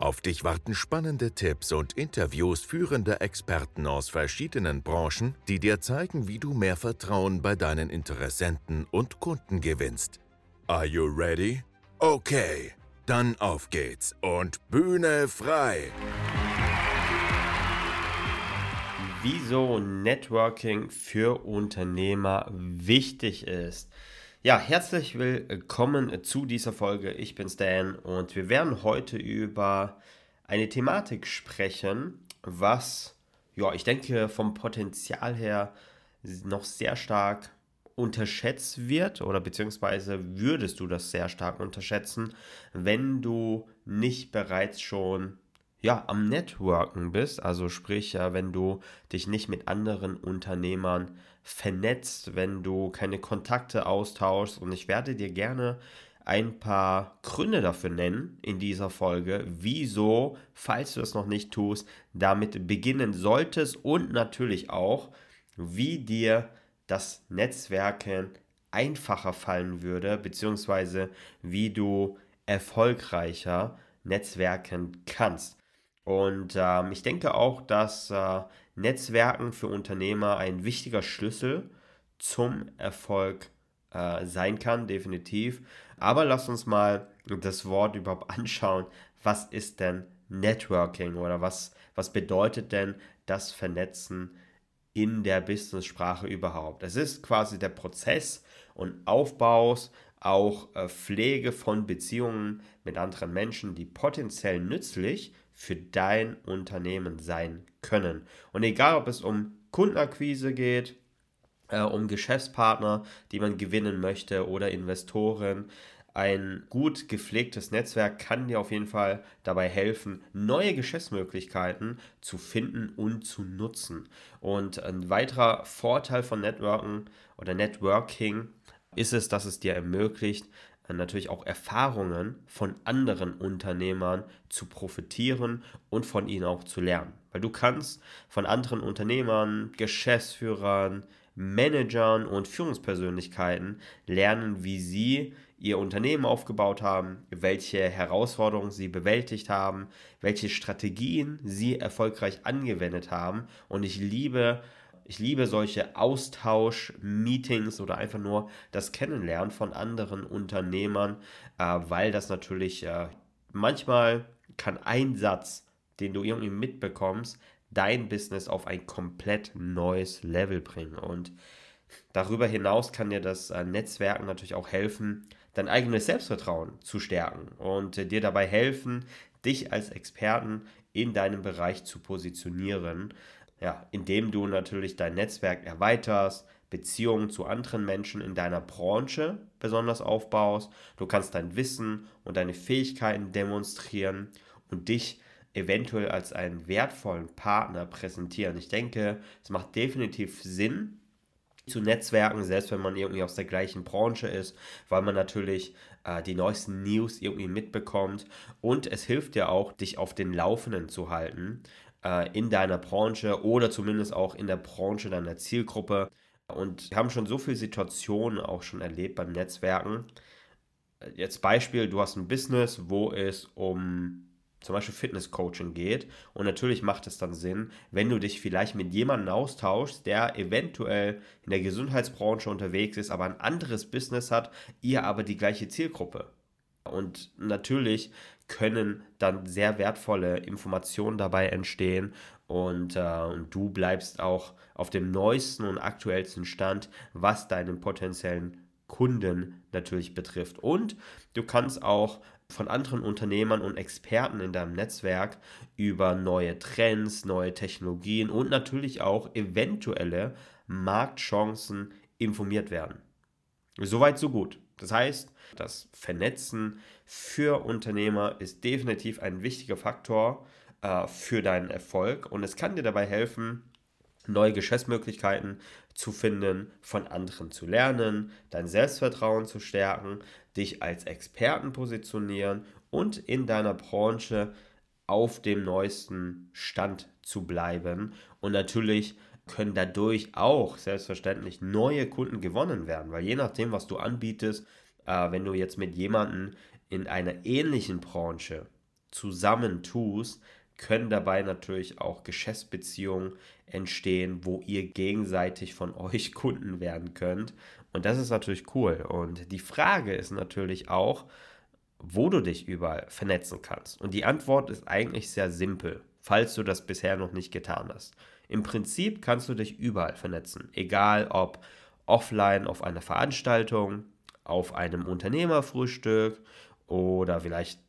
Auf dich warten spannende Tipps und Interviews führender Experten aus verschiedenen Branchen, die dir zeigen, wie du mehr Vertrauen bei deinen Interessenten und Kunden gewinnst. Are you ready? Okay, dann auf geht's und Bühne frei! Wieso Networking für Unternehmer wichtig ist. Ja, herzlich willkommen zu dieser Folge. Ich bin Stan und wir werden heute über eine Thematik sprechen, was, ja, ich denke vom Potenzial her noch sehr stark unterschätzt wird oder beziehungsweise würdest du das sehr stark unterschätzen, wenn du nicht bereits schon ja, am Networken bist, also sprich, wenn du dich nicht mit anderen Unternehmern vernetzt, wenn du keine Kontakte austauschst und ich werde dir gerne ein paar Gründe dafür nennen in dieser Folge, wieso, falls du es noch nicht tust, damit beginnen solltest und natürlich auch, wie dir das Netzwerken einfacher fallen würde, beziehungsweise wie du erfolgreicher netzwerken kannst. Und ähm, ich denke auch, dass äh, Netzwerken für Unternehmer ein wichtiger Schlüssel zum Erfolg äh, sein kann, definitiv. Aber lass uns mal das Wort überhaupt anschauen. Was ist denn Networking oder was, was bedeutet denn das Vernetzen in der Business-Sprache überhaupt? Es ist quasi der Prozess und Aufbaus, auch äh, Pflege von Beziehungen mit anderen Menschen, die potenziell nützlich für dein Unternehmen sein können. Und egal, ob es um Kundenakquise geht, äh, um Geschäftspartner, die man gewinnen möchte oder Investoren, ein gut gepflegtes Netzwerk kann dir auf jeden Fall dabei helfen, neue Geschäftsmöglichkeiten zu finden und zu nutzen. Und ein weiterer Vorteil von Networken oder Networking ist es, dass es dir ermöglicht, natürlich auch Erfahrungen von anderen Unternehmern zu profitieren und von ihnen auch zu lernen. Weil du kannst von anderen Unternehmern, Geschäftsführern, Managern und Führungspersönlichkeiten lernen, wie sie ihr Unternehmen aufgebaut haben, welche Herausforderungen sie bewältigt haben, welche Strategien sie erfolgreich angewendet haben. Und ich liebe ich liebe solche Austausch-Meetings oder einfach nur das Kennenlernen von anderen Unternehmern, äh, weil das natürlich äh, manchmal kann ein Satz, den du irgendwie mitbekommst, dein Business auf ein komplett neues Level bringen. Und darüber hinaus kann dir das äh, Netzwerken natürlich auch helfen, dein eigenes Selbstvertrauen zu stärken und äh, dir dabei helfen, dich als Experten in deinem Bereich zu positionieren ja, indem du natürlich dein Netzwerk erweiterst, Beziehungen zu anderen Menschen in deiner Branche besonders aufbaust. Du kannst dein Wissen und deine Fähigkeiten demonstrieren und dich eventuell als einen wertvollen Partner präsentieren. Ich denke, es macht definitiv Sinn, zu Netzwerken, selbst wenn man irgendwie aus der gleichen Branche ist, weil man natürlich äh, die neuesten News irgendwie mitbekommt und es hilft dir auch, dich auf den Laufenden zu halten äh, in deiner Branche oder zumindest auch in der Branche deiner Zielgruppe. Und wir haben schon so viele Situationen auch schon erlebt beim Netzwerken. Jetzt Beispiel, du hast ein Business, wo es um zum Beispiel Fitness-Coaching geht. Und natürlich macht es dann Sinn, wenn du dich vielleicht mit jemandem austauschst, der eventuell in der Gesundheitsbranche unterwegs ist, aber ein anderes Business hat, ihr aber die gleiche Zielgruppe. Und natürlich können dann sehr wertvolle Informationen dabei entstehen und, äh, und du bleibst auch auf dem neuesten und aktuellsten Stand, was deinen potenziellen Kunden natürlich betrifft. Und du kannst auch von anderen Unternehmern und Experten in deinem Netzwerk über neue Trends, neue Technologien und natürlich auch eventuelle Marktchancen informiert werden. Soweit, so gut. Das heißt, das Vernetzen für Unternehmer ist definitiv ein wichtiger Faktor äh, für deinen Erfolg und es kann dir dabei helfen, neue Geschäftsmöglichkeiten zu finden, von anderen zu lernen, dein Selbstvertrauen zu stärken, dich als Experten positionieren und in deiner Branche auf dem neuesten Stand zu bleiben. Und natürlich können dadurch auch selbstverständlich neue Kunden gewonnen werden, weil je nachdem, was du anbietest, äh, wenn du jetzt mit jemandem in einer ähnlichen Branche zusammentust, können dabei natürlich auch Geschäftsbeziehungen entstehen, wo ihr gegenseitig von euch Kunden werden könnt. Und das ist natürlich cool. Und die Frage ist natürlich auch, wo du dich überall vernetzen kannst. Und die Antwort ist eigentlich sehr simpel, falls du das bisher noch nicht getan hast. Im Prinzip kannst du dich überall vernetzen, egal ob offline auf einer Veranstaltung, auf einem Unternehmerfrühstück oder vielleicht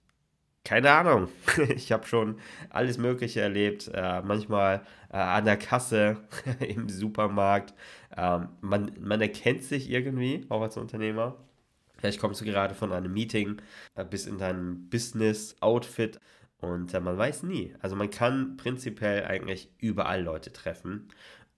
keine Ahnung. Ich habe schon alles Mögliche erlebt. Äh, manchmal äh, an der Kasse im Supermarkt. Ähm, man, man erkennt sich irgendwie, auch als Unternehmer. Vielleicht kommst du gerade von einem Meeting äh, bis in deinem Business-Outfit und äh, man weiß nie. Also man kann prinzipiell eigentlich überall Leute treffen.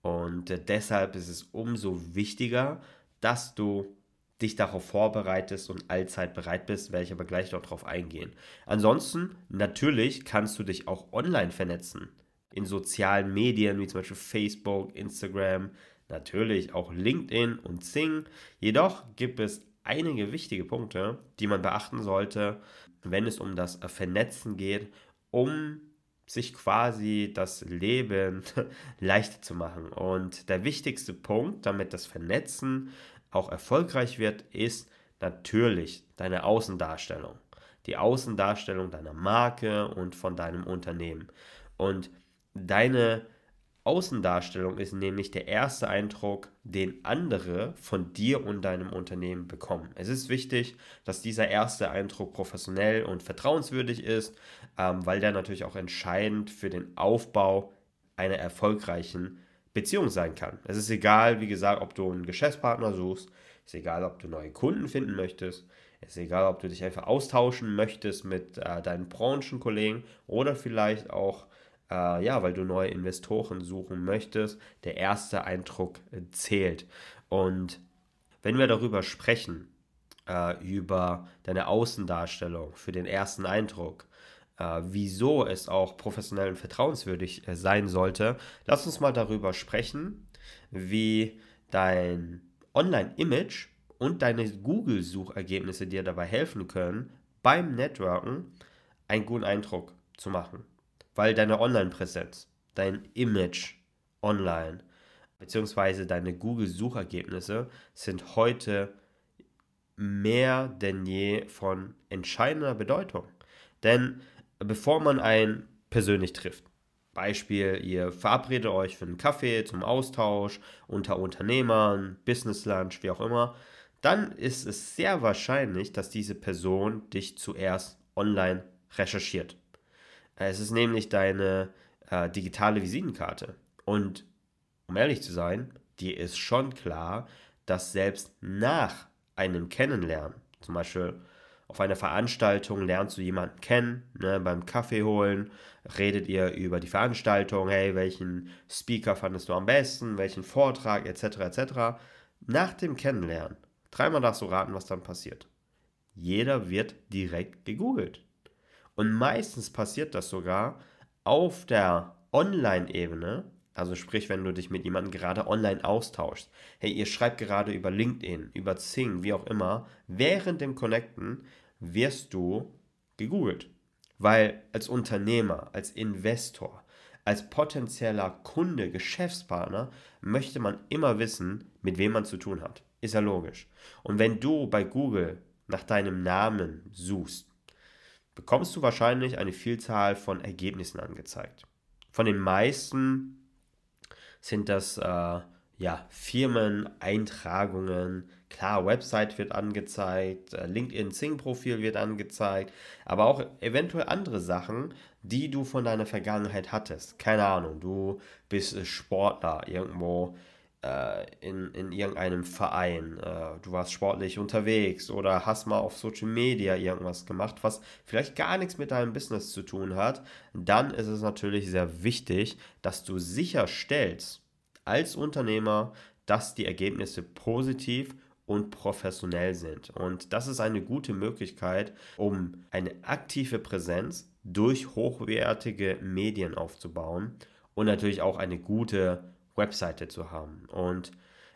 Und äh, deshalb ist es umso wichtiger, dass du dich darauf vorbereitest und allzeit bereit bist, werde ich aber gleich noch darauf eingehen. Ansonsten, natürlich kannst du dich auch online vernetzen. In sozialen Medien wie zum Beispiel Facebook, Instagram, natürlich auch LinkedIn und Zing. Jedoch gibt es einige wichtige Punkte, die man beachten sollte, wenn es um das Vernetzen geht, um sich quasi das Leben leichter zu machen. Und der wichtigste Punkt, damit das Vernetzen auch erfolgreich wird, ist natürlich deine Außendarstellung. Die Außendarstellung deiner Marke und von deinem Unternehmen. Und deine Außendarstellung ist nämlich der erste Eindruck, den andere von dir und deinem Unternehmen bekommen. Es ist wichtig, dass dieser erste Eindruck professionell und vertrauenswürdig ist, ähm, weil der natürlich auch entscheidend für den Aufbau einer erfolgreichen Beziehung sein kann. Es ist egal, wie gesagt, ob du einen Geschäftspartner suchst, es ist egal, ob du neue Kunden finden möchtest, es ist egal, ob du dich einfach austauschen möchtest mit äh, deinen Branchenkollegen oder vielleicht auch, äh, ja, weil du neue Investoren suchen möchtest. Der erste Eindruck äh, zählt. Und wenn wir darüber sprechen, äh, über deine Außendarstellung für den ersten Eindruck, äh, wieso es auch professionell und vertrauenswürdig äh, sein sollte, lass uns mal darüber sprechen, wie dein Online-Image und deine Google-Suchergebnisse dir dabei helfen können, beim Networken einen guten Eindruck zu machen. Weil deine Online-Präsenz, dein Image online, beziehungsweise deine Google-Suchergebnisse sind heute mehr denn je von entscheidender Bedeutung. Denn bevor man einen persönlich trifft. Beispiel, ihr verabredet euch für einen Kaffee zum Austausch unter Unternehmern, Business Lunch, wie auch immer, dann ist es sehr wahrscheinlich, dass diese Person dich zuerst online recherchiert. Es ist nämlich deine äh, digitale Visitenkarte. Und um ehrlich zu sein, dir ist schon klar, dass selbst nach einem Kennenlernen, zum Beispiel auf einer Veranstaltung lernst du jemanden kennen, ne, beim Kaffee holen, redet ihr über die Veranstaltung, hey, welchen Speaker fandest du am besten, welchen Vortrag, etc., etc. Nach dem Kennenlernen, dreimal darfst du raten, was dann passiert. Jeder wird direkt gegoogelt. Und meistens passiert das sogar auf der Online-Ebene, also sprich, wenn du dich mit jemandem gerade online austauschst. Hey, ihr schreibt gerade über LinkedIn, über Zing, wie auch immer. Während dem Connecten wirst du gegoogelt. Weil als Unternehmer, als Investor, als potenzieller Kunde, Geschäftspartner möchte man immer wissen, mit wem man zu tun hat. Ist ja logisch. Und wenn du bei Google nach deinem Namen suchst, bekommst du wahrscheinlich eine Vielzahl von Ergebnissen angezeigt. Von den meisten sind das äh, ja, Firmeneintragungen. Klar, Website wird angezeigt, äh, LinkedIn Zing-Profil wird angezeigt, aber auch eventuell andere Sachen, die du von deiner Vergangenheit hattest. Keine Ahnung, du bist Sportler irgendwo äh, in, in irgendeinem Verein, äh, du warst sportlich unterwegs oder hast mal auf Social Media irgendwas gemacht, was vielleicht gar nichts mit deinem Business zu tun hat, dann ist es natürlich sehr wichtig, dass du sicherstellst, als Unternehmer, dass die Ergebnisse positiv und professionell sind. Und das ist eine gute Möglichkeit, um eine aktive Präsenz durch hochwertige Medien aufzubauen und natürlich auch eine gute Webseite zu haben. Und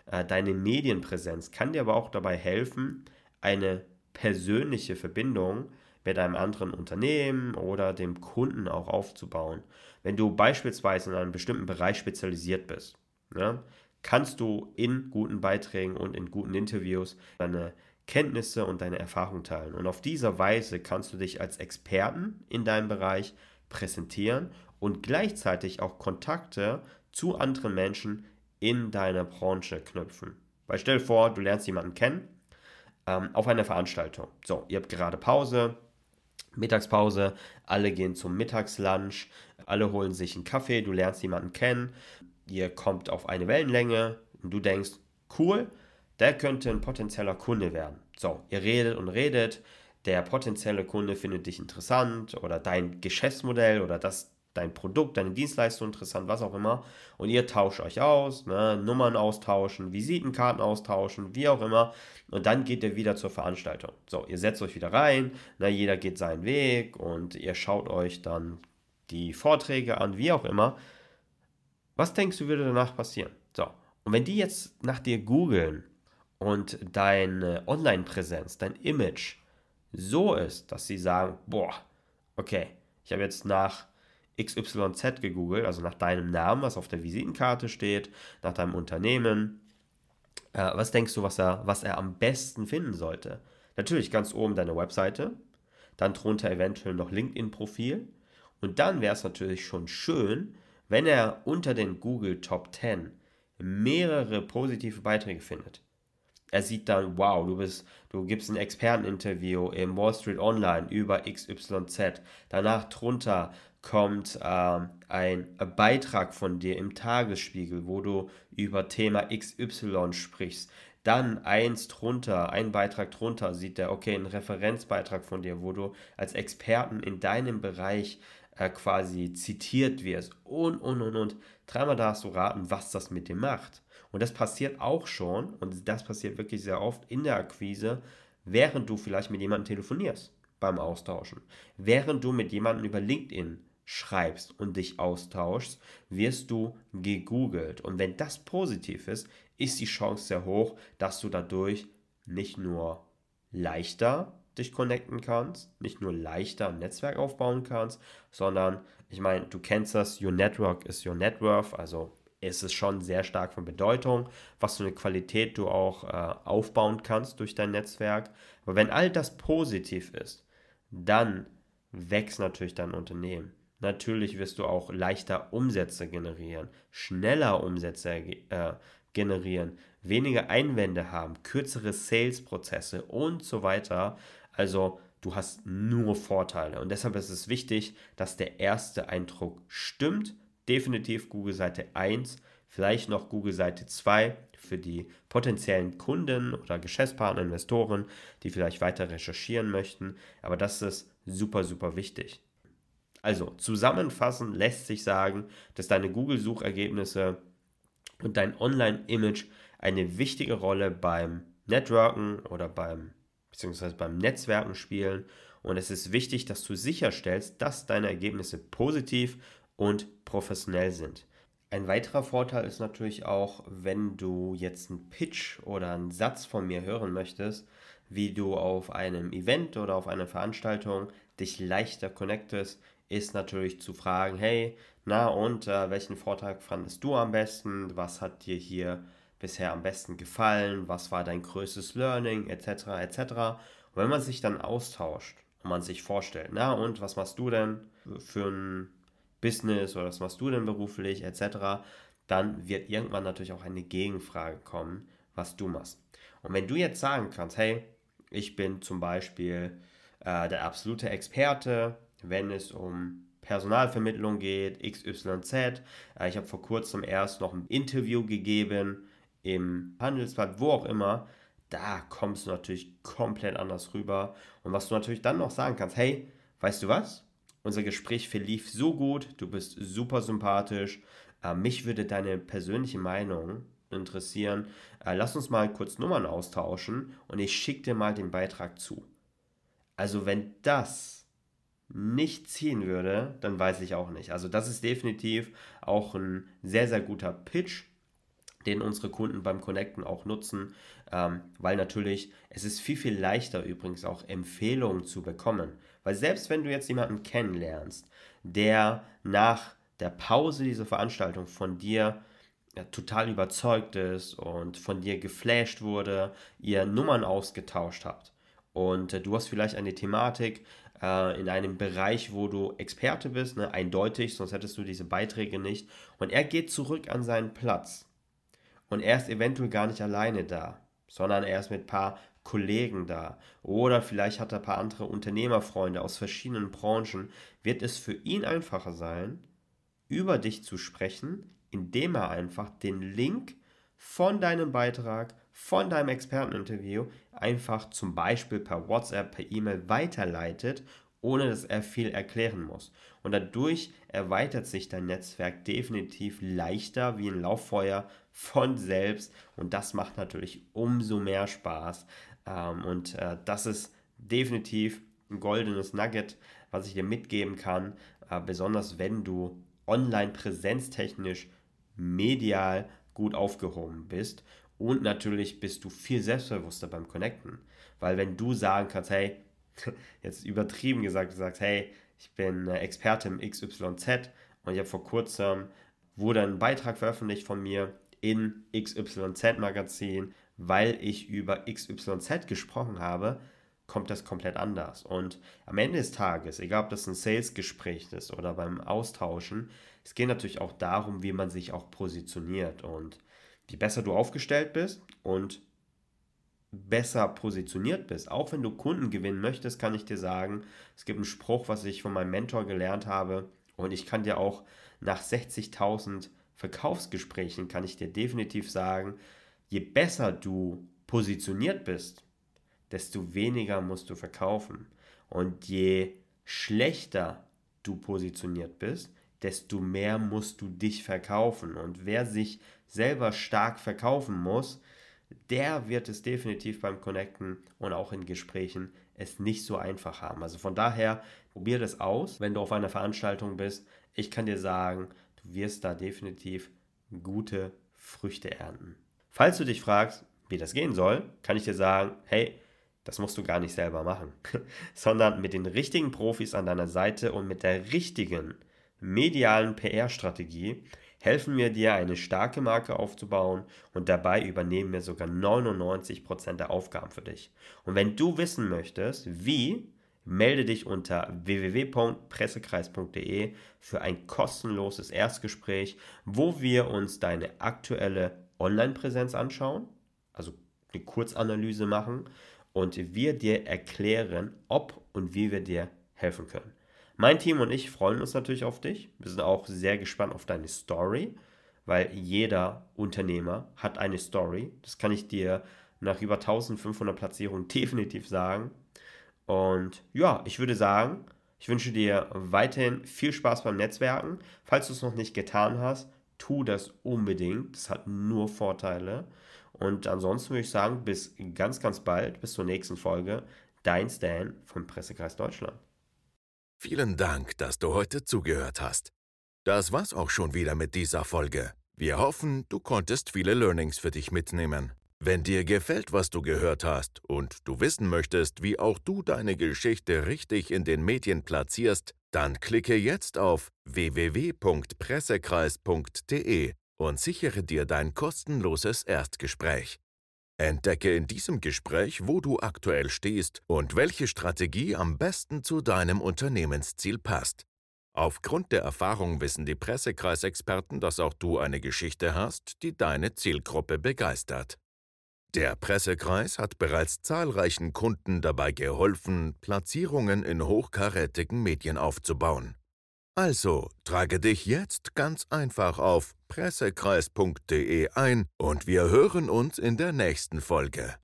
äh, deine Medienpräsenz kann dir aber auch dabei helfen, eine persönliche Verbindung mit einem anderen Unternehmen oder dem Kunden auch aufzubauen. Wenn du beispielsweise in einem bestimmten Bereich spezialisiert bist, ja, kannst du in guten Beiträgen und in guten Interviews deine Kenntnisse und deine Erfahrung teilen. Und auf diese Weise kannst du dich als Experten in deinem Bereich präsentieren und gleichzeitig auch Kontakte zu anderen Menschen in deiner Branche knüpfen. Weil stell dir vor, du lernst jemanden kennen ähm, auf einer Veranstaltung. So, ihr habt gerade Pause, Mittagspause, alle gehen zum Mittagslunch, alle holen sich einen Kaffee, du lernst jemanden kennen, ihr kommt auf eine Wellenlänge und du denkst, cool, der könnte ein potenzieller Kunde werden. So, ihr redet und redet, der potenzielle Kunde findet dich interessant oder dein Geschäftsmodell oder das dein Produkt, deine Dienstleistung interessant, was auch immer. Und ihr tauscht euch aus, ne? Nummern austauschen, Visitenkarten austauschen, wie auch immer. Und dann geht ihr wieder zur Veranstaltung. So, ihr setzt euch wieder rein, ne? jeder geht seinen Weg und ihr schaut euch dann die Vorträge an, wie auch immer. Was denkst du, würde danach passieren? So, und wenn die jetzt nach dir googeln und deine Online-Präsenz, dein Image so ist, dass sie sagen, boah, okay, ich habe jetzt nach XYZ gegoogelt, also nach deinem Namen, was auf der Visitenkarte steht, nach deinem Unternehmen. Äh, was denkst du, was er, was er am besten finden sollte? Natürlich ganz oben deine Webseite, dann drunter eventuell noch LinkedIn-Profil. Und dann wäre es natürlich schon schön, wenn er unter den Google Top 10 mehrere positive Beiträge findet. Er sieht dann, wow, du bist, du gibst ein Experteninterview im Wall Street Online über XYZ. Danach drunter kommt äh, ein Beitrag von dir im Tagesspiegel, wo du über Thema XY sprichst. Dann eins drunter, ein Beitrag drunter sieht er, okay, ein Referenzbeitrag von dir, wo du als Experten in deinem Bereich äh, quasi zitiert wirst. Und, und, und, und. Dreimal darfst du raten, was das mit dir macht. Und das passiert auch schon, und das passiert wirklich sehr oft in der Akquise, während du vielleicht mit jemandem telefonierst beim Austauschen. Während du mit jemandem über LinkedIn schreibst und dich austauschst, wirst du gegoogelt. Und wenn das positiv ist, ist die Chance sehr hoch, dass du dadurch nicht nur leichter dich connecten kannst, nicht nur leichter ein Netzwerk aufbauen kannst, sondern ich meine, du kennst das, your network is your net worth, also ist es schon sehr stark von Bedeutung, was für eine Qualität du auch äh, aufbauen kannst durch dein Netzwerk. Aber wenn all das positiv ist, dann wächst natürlich dein Unternehmen. Natürlich wirst du auch leichter Umsätze generieren, schneller Umsätze äh, generieren, weniger Einwände haben, kürzere Sales-Prozesse und so weiter. Also du hast nur Vorteile. Und deshalb ist es wichtig, dass der erste Eindruck stimmt. Definitiv Google Seite 1, vielleicht noch Google Seite 2 für die potenziellen Kunden oder Geschäftspartner, Investoren, die vielleicht weiter recherchieren möchten. Aber das ist super, super wichtig. Also zusammenfassend lässt sich sagen, dass deine Google-Suchergebnisse und dein Online-Image eine wichtige Rolle beim Networken oder beim beziehungsweise beim Netzwerken spielen. Und es ist wichtig, dass du sicherstellst, dass deine Ergebnisse positiv und professionell sind. Ein weiterer Vorteil ist natürlich auch, wenn du jetzt einen Pitch oder einen Satz von mir hören möchtest, wie du auf einem Event oder auf einer Veranstaltung dich leichter connectest, ist natürlich zu fragen, hey, na und äh, welchen Vortrag fandest du am besten? Was hat dir hier bisher am besten gefallen? Was war dein größtes Learning? Etc. etc. Und wenn man sich dann austauscht und man sich vorstellt, na und was machst du denn für ein Business oder was machst du denn beruflich? Etc. Dann wird irgendwann natürlich auch eine Gegenfrage kommen, was du machst. Und wenn du jetzt sagen kannst, hey, ich bin zum Beispiel äh, der absolute Experte wenn es um Personalvermittlung geht, XYZ. Äh, ich habe vor kurzem erst noch ein Interview gegeben im Handelsblatt, wo auch immer. Da kommst du natürlich komplett anders rüber. Und was du natürlich dann noch sagen kannst, hey, weißt du was? Unser Gespräch verlief so gut, du bist super sympathisch, Äh, mich würde deine persönliche Meinung interessieren. Äh, lass uns mal kurz Nummern austauschen und ich schicke dir mal den Beitrag zu. Also wenn das nicht ziehen würde, dann weiß ich auch nicht. Also das ist definitiv auch ein sehr, sehr guter Pitch, den unsere Kunden beim Connecten auch nutzen, ähm, weil natürlich es ist viel, viel leichter übrigens auch Empfehlungen zu bekommen. Weil selbst wenn du jetzt jemanden kennenlernst, der nach der Pause dieser Veranstaltung von dir ja, total überzeugt ist und von dir geflasht wurde, ihr Nummern ausgetauscht habt und äh, du hast vielleicht eine Thematik äh, in einem Bereich, wo du Experte bist, ne, eindeutig, sonst hättest du diese Beiträge nicht. Und er geht zurück an seinen Platz. Und er ist eventuell gar nicht alleine da, sondern er ist mit ein paar Kollegen da. Oder vielleicht hat er ein paar andere Unternehmerfreunde aus verschiedenen Branchen, wird es für ihn einfacher sein, über dich zu sprechen, indem er einfach den Link von deinem Beitrag, von deinem Experteninterview einfach zum Beispiel per WhatsApp, per E-Mail weiterleitet ohne dass er viel erklären muss. Und dadurch erweitert sich dein Netzwerk definitiv leichter wie ein Lauffeuer von selbst und das macht natürlich umso mehr Spaß. Ähm, und äh, das ist definitiv ein goldenes Nugget, was ich dir mitgeben kann, äh, besonders wenn du online präsenztechnisch medial gut aufgehoben bist. Und natürlich bist du viel selbstbewusster beim Connecten. Weil wenn du sagen kannst, hey, jetzt übertrieben gesagt, du sagst, hey, ich bin äh, Experte im XYZ und ich habe vor kurzem, wurde ein Beitrag veröffentlicht von mir in XYZ Magazin, weil ich über XYZ gesprochen habe, kommt das komplett anders. Und am Ende des Tages, egal ob das ein Sales-Gespräch ist oder beim Austauschen, es geht natürlich auch darum, wie man sich auch positioniert. Und je besser du aufgestellt bist und besser positioniert bist, auch wenn du Kunden gewinnen möchtest, kann ich dir sagen, es gibt einen Spruch, was ich von meinem Mentor gelernt habe und ich kann dir auch nach 60.000 Verkaufsgesprächen, kann ich dir definitiv sagen, je besser du positioniert bist, desto weniger musst du verkaufen. Und je schlechter du positioniert bist, desto mehr musst du dich verkaufen. Und wer sich selber stark verkaufen muss, der wird es definitiv beim Connecten und auch in Gesprächen es nicht so einfach haben. Also von daher, probier das aus, wenn du auf einer Veranstaltung bist. Ich kann dir sagen, du wirst da definitiv gute Früchte ernten. Falls du dich fragst, wie das gehen soll, kann ich dir sagen, hey, das musst du gar nicht selber machen, sondern mit den richtigen Profis an deiner Seite und mit der richtigen medialen PR-Strategie helfen wir dir, eine starke Marke aufzubauen und dabei übernehmen wir sogar 99% der Aufgaben für dich. Und wenn du wissen möchtest, wie, melde dich unter www.pressekreis.de für ein kostenloses Erstgespräch, wo wir uns deine aktuelle Online-Präsenz anschauen, also eine Kurzanalyse machen und wir dir erklären, ob und wie wir dir helfen können. Mein Team und ich freuen uns natürlich auf dich. Wir sind auch sehr gespannt auf deine Story, weil jeder Unternehmer hat eine Story. Das kann ich dir nach über 1500 Platzierungen definitiv sagen. Und ja, ich würde sagen, ich wünsche dir weiterhin viel Spaß beim Netzwerken. Falls du es noch nicht getan hast, tu das unbedingt. Das hat nur Vorteile. Und ansonsten würde ich sagen, bis ganz, ganz bald, bis zur nächsten Folge. Dein Stan vom Pressekreis Deutschland. Vielen Dank, dass du heute zugehört hast. Das war's auch schon wieder mit dieser Folge. Wir hoffen, du konntest viele Learnings für dich mitnehmen. Wenn dir gefällt, was du gehört hast und du wissen möchtest, wie auch du deine Geschichte richtig in den Medien platzierst, dann klicke jetzt auf www.pressekreis.de und sichere dir dein kostenloses Erstgespräch. Entdecke in diesem Gespräch, wo du aktuell stehst und welche Strategie am besten zu deinem Unternehmensziel passt. Aufgrund der Erfahrung wissen die Pressekreisexperten, dass auch du eine Geschichte hast, die deine Zielgruppe begeistert. Der Pressekreis hat bereits zahlreichen Kunden dabei geholfen, Platzierungen in hochkarätigen Medien aufzubauen. Also trage dich jetzt ganz einfach auf pressekreis.de ein und wir hören uns in der nächsten Folge.